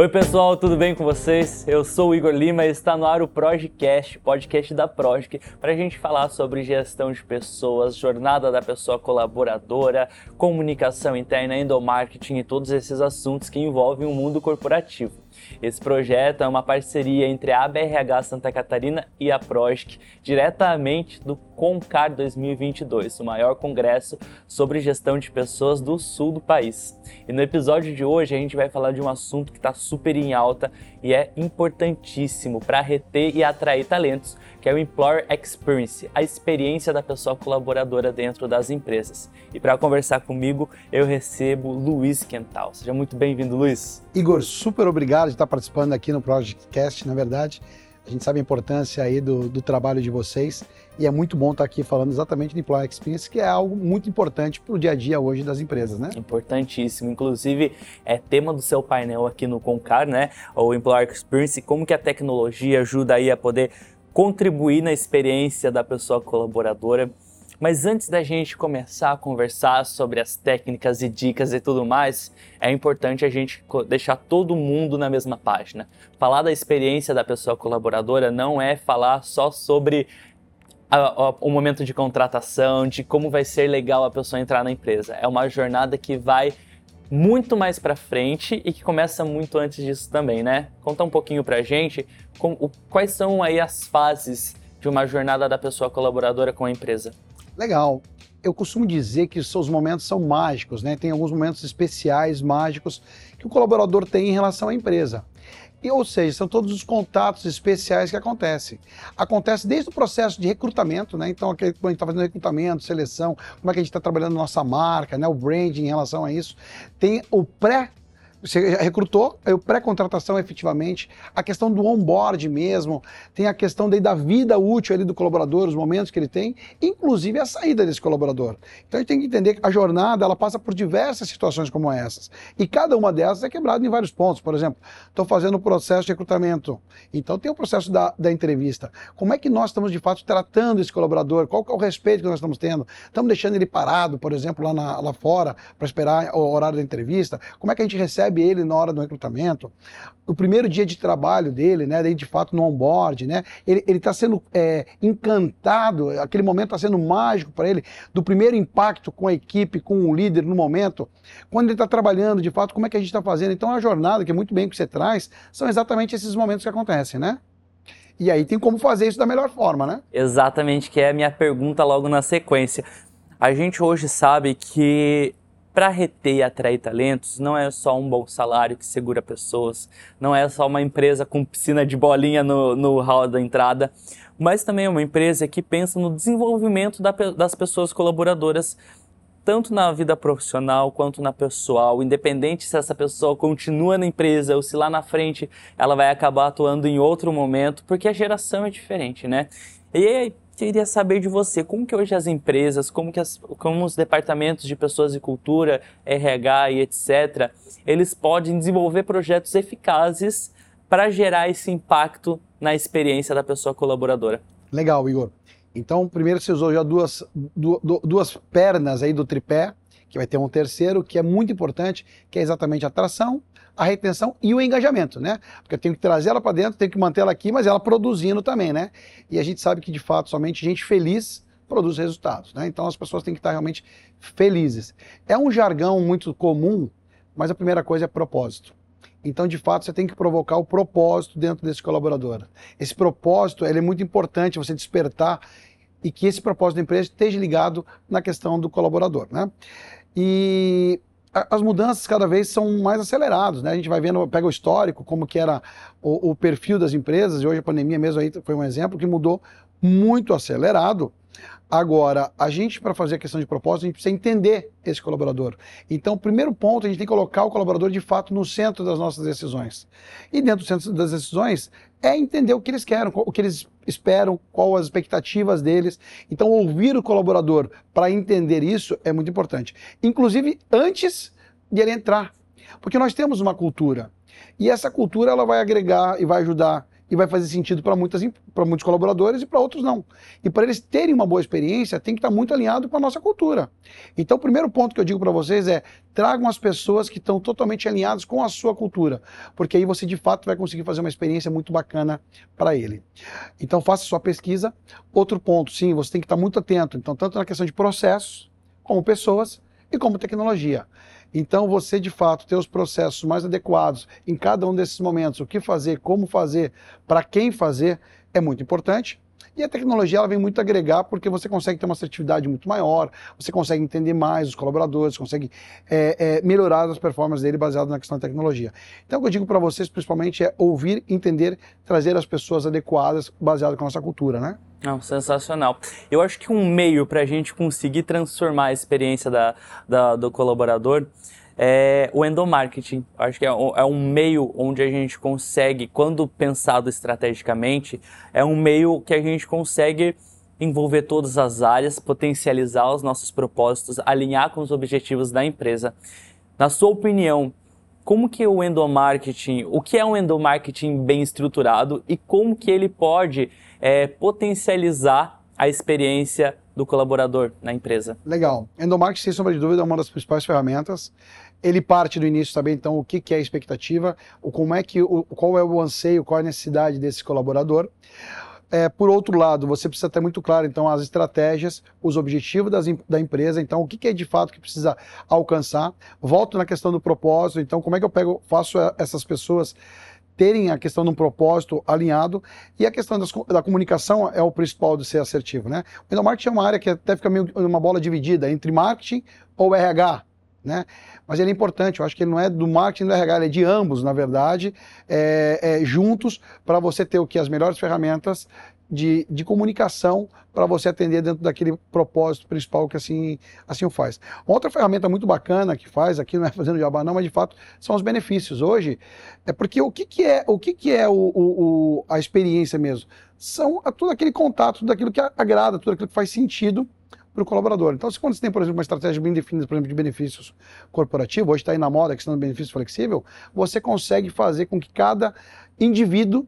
Oi pessoal, tudo bem com vocês? Eu sou o Igor Lima e está no ar o Projecast, podcast da Projec, para a gente falar sobre gestão de pessoas, jornada da pessoa colaboradora, comunicação interna, endomarketing e todos esses assuntos que envolvem o mundo corporativo. Esse projeto é uma parceria entre a ABRH Santa Catarina e a Projec, diretamente do Concar 2022, o maior congresso sobre gestão de pessoas do sul do país. E no episódio de hoje a gente vai falar de um assunto que está super em alta e é importantíssimo para reter e atrair talentos, que é o Employer Experience, a experiência da pessoa colaboradora dentro das empresas. E para conversar comigo, eu recebo Luiz Quental. Seja muito bem-vindo, Luiz. Igor, super obrigado estar participando aqui no Projectcast, na verdade. A gente sabe a importância aí do, do trabalho de vocês e é muito bom estar aqui falando exatamente de Employer Experience, que é algo muito importante para o dia a dia hoje das empresas, né? Importantíssimo. Inclusive, é tema do seu painel aqui no Concar, né? O Employer Experience, como que a tecnologia ajuda aí a poder contribuir na experiência da pessoa colaboradora. Mas antes da gente começar a conversar sobre as técnicas e dicas e tudo mais, é importante a gente deixar todo mundo na mesma página. Falar da experiência da pessoa colaboradora não é falar só sobre o momento de contratação, de como vai ser legal a pessoa entrar na empresa. É uma jornada que vai muito mais para frente e que começa muito antes disso também, né? Conta um pouquinho pra gente com, o, quais são aí as fases de uma jornada da pessoa colaboradora com a empresa. Legal. Eu costumo dizer que os seus momentos são mágicos, né? Tem alguns momentos especiais, mágicos, que o colaborador tem em relação à empresa. E, ou seja, são todos os contatos especiais que acontecem. Acontece desde o processo de recrutamento, né? Então, quando a gente está fazendo recrutamento, seleção, como é que a gente está trabalhando nossa marca, né? O branding em relação a isso. Tem o pré você recrutou, o pré-contratação efetivamente, a questão do onboard mesmo, tem a questão daí da vida útil ali do colaborador, os momentos que ele tem, inclusive a saída desse colaborador. Então a gente tem que entender que a jornada ela passa por diversas situações como essas. E cada uma dessas é quebrada em vários pontos. Por exemplo, estou fazendo o processo de recrutamento. Então tem o processo da, da entrevista. Como é que nós estamos de fato tratando esse colaborador? Qual é o respeito que nós estamos tendo? Estamos deixando ele parado, por exemplo, lá, na, lá fora, para esperar o horário da entrevista? Como é que a gente recebe recebe ele na hora do recrutamento, o primeiro dia de trabalho dele, né, de fato no onboard, né, ele está sendo é, encantado, aquele momento está sendo mágico para ele, do primeiro impacto com a equipe, com o líder no momento, quando ele está trabalhando, de fato, como é que a gente está fazendo. Então a jornada, que é muito bem que você traz, são exatamente esses momentos que acontecem, né? E aí tem como fazer isso da melhor forma, né? Exatamente, que é a minha pergunta logo na sequência. A gente hoje sabe que para reter e atrair talentos, não é só um bom salário que segura pessoas, não é só uma empresa com piscina de bolinha no, no hall da entrada, mas também é uma empresa que pensa no desenvolvimento da, das pessoas colaboradoras, tanto na vida profissional quanto na pessoal, independente se essa pessoa continua na empresa ou se lá na frente ela vai acabar atuando em outro momento, porque a geração é diferente, né? E queria saber de você, como que hoje as empresas, como que as, como os departamentos de pessoas e cultura, RH e etc, eles podem desenvolver projetos eficazes para gerar esse impacto na experiência da pessoa colaboradora. Legal, Igor. Então, primeiro você usou já duas, duas pernas aí do tripé, que vai ter um terceiro, que é muito importante, que é exatamente a atração, a retenção e o engajamento, né? Porque eu tenho que trazer ela para dentro, tenho que manter ela aqui, mas ela produzindo também, né? E a gente sabe que, de fato, somente gente feliz produz resultados, né? Então as pessoas têm que estar realmente felizes. É um jargão muito comum, mas a primeira coisa é propósito. Então, de fato, você tem que provocar o propósito dentro desse colaborador. Esse propósito ele é muito importante você despertar e que esse propósito da empresa esteja ligado na questão do colaborador. Né? E as mudanças cada vez são mais aceleradas, né? A gente vai vendo, pega o histórico, como que era o, o, perfil das empresas, e hoje a pandemia mesmo aí foi um exemplo que mudou muito acelerado, Agora, a gente, para fazer a questão de propósito, a gente precisa entender esse colaborador. Então, o primeiro ponto, a gente tem que colocar o colaborador de fato no centro das nossas decisões. E dentro do centro das decisões é entender o que eles querem, o que eles esperam, quais as expectativas deles. Então, ouvir o colaborador para entender isso é muito importante. Inclusive, antes de ele entrar. Porque nós temos uma cultura. E essa cultura ela vai agregar e vai ajudar e vai fazer sentido para muitos colaboradores e para outros não. E para eles terem uma boa experiência, tem que estar tá muito alinhado com a nossa cultura. Então, o primeiro ponto que eu digo para vocês é: tragam as pessoas que estão totalmente alinhadas com a sua cultura, porque aí você de fato vai conseguir fazer uma experiência muito bacana para ele. Então, faça sua pesquisa. Outro ponto, sim, você tem que estar tá muito atento. Então, tanto na questão de processos, como pessoas e como tecnologia. Então, você de fato ter os processos mais adequados em cada um desses momentos, o que fazer, como fazer, para quem fazer, é muito importante. E a tecnologia ela vem muito agregar porque você consegue ter uma assertividade muito maior, você consegue entender mais os colaboradores, consegue é, é, melhorar as performances dele baseado na questão da tecnologia. Então, o que eu digo para vocês, principalmente, é ouvir, entender, trazer as pessoas adequadas baseado com a nossa cultura, né? Não, sensacional. Eu acho que um meio para a gente conseguir transformar a experiência da, da, do colaborador é o endomarketing. Eu acho que é um, é um meio onde a gente consegue, quando pensado estrategicamente, é um meio que a gente consegue envolver todas as áreas, potencializar os nossos propósitos, alinhar com os objetivos da empresa. Na sua opinião, como que o endomarketing, o que é um endomarketing bem estruturado e como que ele pode é, potencializar a experiência do colaborador na empresa? Legal. Endomarketing, sem sombra de dúvida, é uma das principais ferramentas. Ele parte do início também, então, o que, é a expectativa, o, como é que, qual é o anseio, qual é a necessidade desse colaborador. É, por outro lado, você precisa ter muito claro, então, as estratégias, os objetivos das, da empresa, então, o que, que, é de fato que precisa alcançar. Volto na questão do propósito, então, como é que eu pego, faço essas pessoas terem a questão de um propósito alinhado e a questão das, da comunicação é o principal de ser assertivo, né? O endomarketing é uma área que até fica meio uma bola dividida entre marketing ou RH, né? Mas ele é importante, eu acho que ele não é do marketing do RH, ele é de ambos, na verdade, é, é, juntos para você ter o que? As melhores ferramentas de, de comunicação para você atender dentro daquele propósito principal que assim, assim o faz. Uma outra ferramenta muito bacana que faz, aqui não é fazendo jabá não, mas de fato são os benefícios. Hoje, é porque o que, que é, o que, que é o, o, a experiência mesmo? São tudo aquele contato, tudo aquilo que agrada, tudo aquilo que faz sentido para o colaborador. Então, se quando você tem, por exemplo, uma estratégia bem definida, por exemplo, de benefícios corporativos, hoje está aí na moda a questão do benefício flexível, você consegue fazer com que cada indivíduo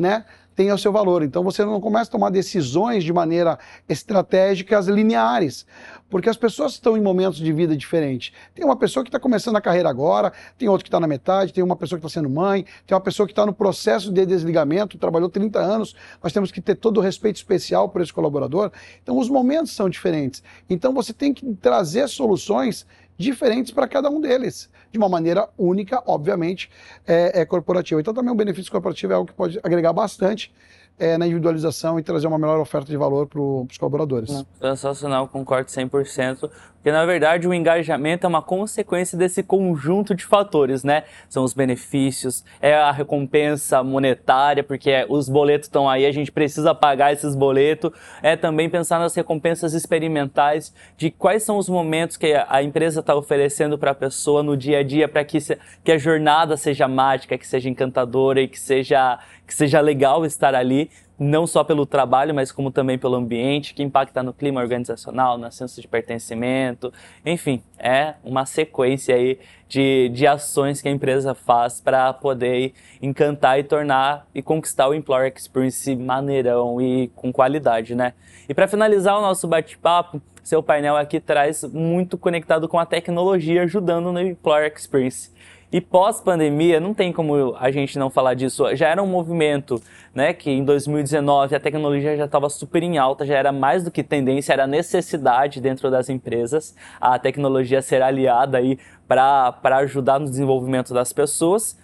né, tenha o seu valor. Então você não começa a tomar decisões de maneira estratégicas lineares, porque as pessoas estão em momentos de vida diferentes. Tem uma pessoa que está começando a carreira agora, tem outra que está na metade, tem uma pessoa que está sendo mãe, tem uma pessoa que está no processo de desligamento, trabalhou 30 anos, nós temos que ter todo o respeito especial por esse colaborador. Então os momentos são diferentes. Então você tem que trazer soluções diferentes para cada um deles, de uma maneira única, obviamente, é, é corporativa. Então também o benefício corporativo é algo que pode agregar bastante é, na individualização e trazer uma melhor oferta de valor para os colaboradores. Sensacional, concordo 100%. Porque, na verdade, o engajamento é uma consequência desse conjunto de fatores, né? São os benefícios, é a recompensa monetária, porque os boletos estão aí, a gente precisa pagar esses boletos. É também pensar nas recompensas experimentais, de quais são os momentos que a empresa está oferecendo para a pessoa no dia a dia, para que, que a jornada seja mágica, que seja encantadora e que seja, que seja legal estar ali não só pelo trabalho, mas como também pelo ambiente, que impacta no clima organizacional, no senso de pertencimento, enfim, é uma sequência aí de, de ações que a empresa faz para poder encantar e tornar e conquistar o Employer Experience maneirão e com qualidade, né? E para finalizar o nosso bate-papo, seu painel aqui traz muito conectado com a tecnologia, ajudando no Employer Experience. E pós-pandemia, não tem como a gente não falar disso. Já era um movimento, né, que em 2019 a tecnologia já estava super em alta, já era mais do que tendência, era necessidade dentro das empresas a tecnologia ser aliada aí para ajudar no desenvolvimento das pessoas.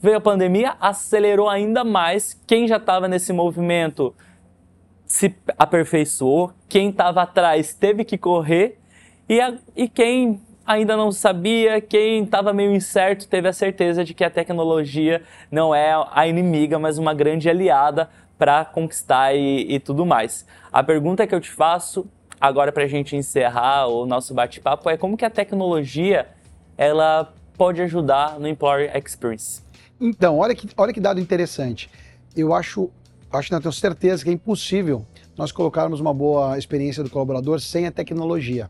Veio a pandemia, acelerou ainda mais. Quem já estava nesse movimento se aperfeiçoou, quem estava atrás teve que correr e, a, e quem ainda não sabia, quem estava meio incerto teve a certeza de que a tecnologia não é a inimiga, mas uma grande aliada para conquistar e, e tudo mais. A pergunta que eu te faço agora para a gente encerrar o nosso bate-papo é como que a tecnologia ela pode ajudar no Employer Experience? Então, olha que, olha que dado interessante. Eu acho, acho, não tenho certeza que é impossível nós colocarmos uma boa experiência do colaborador sem a tecnologia.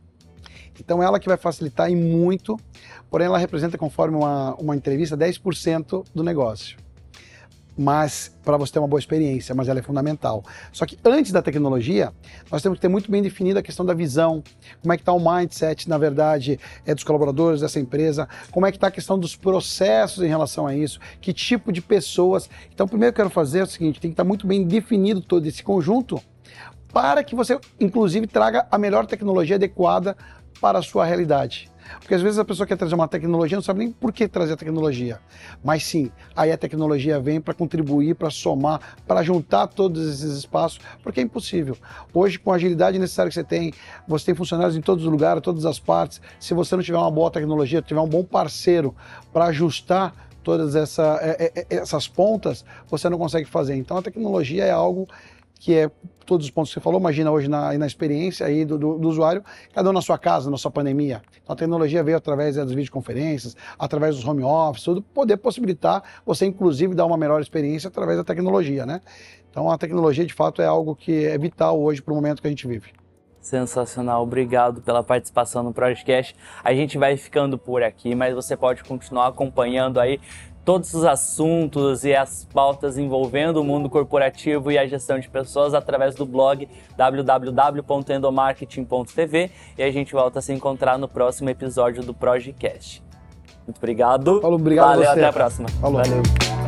Então, ela que vai facilitar e muito, porém, ela representa, conforme uma, uma entrevista, 10% do negócio mas para você ter uma boa experiência, mas ela é fundamental. Só que antes da tecnologia, nós temos que ter muito bem definida a questão da visão, como é que está o mindset, na verdade, é dos colaboradores dessa empresa, como é que está a questão dos processos em relação a isso, que tipo de pessoas. Então, primeiro que eu quero fazer é o seguinte, tem que estar tá muito bem definido todo esse conjunto para que você, inclusive, traga a melhor tecnologia adequada para a sua realidade. Porque às vezes a pessoa quer trazer uma tecnologia, não sabe nem por que trazer a tecnologia. Mas sim, aí a tecnologia vem para contribuir, para somar, para juntar todos esses espaços, porque é impossível. Hoje, com a agilidade necessária que você tem, você tem funcionários em todos os lugares, todas as partes. Se você não tiver uma boa tecnologia, tiver um bom parceiro para ajustar todas essa, é, é, é, essas pontas, você não consegue fazer. Então a tecnologia é algo que é todos os pontos que você falou, imagina hoje na, na experiência aí do, do, do, usuário, cada um na sua casa, na sua pandemia. Então, a tecnologia veio através das videoconferências, através dos home office, tudo, poder possibilitar você, inclusive, dar uma melhor experiência através da tecnologia, né? Então, a tecnologia, de fato, é algo que é vital hoje para o momento que a gente vive. Sensacional, obrigado pela participação no podcast. A gente vai ficando por aqui, mas você pode continuar acompanhando aí todos os assuntos e as pautas envolvendo o mundo corporativo e a gestão de pessoas através do blog www.endomarketing.tv e a gente volta a se encontrar no próximo episódio do Projecast. Muito obrigado. Falou, obrigado Valeu, até a próxima. Falou. Valeu.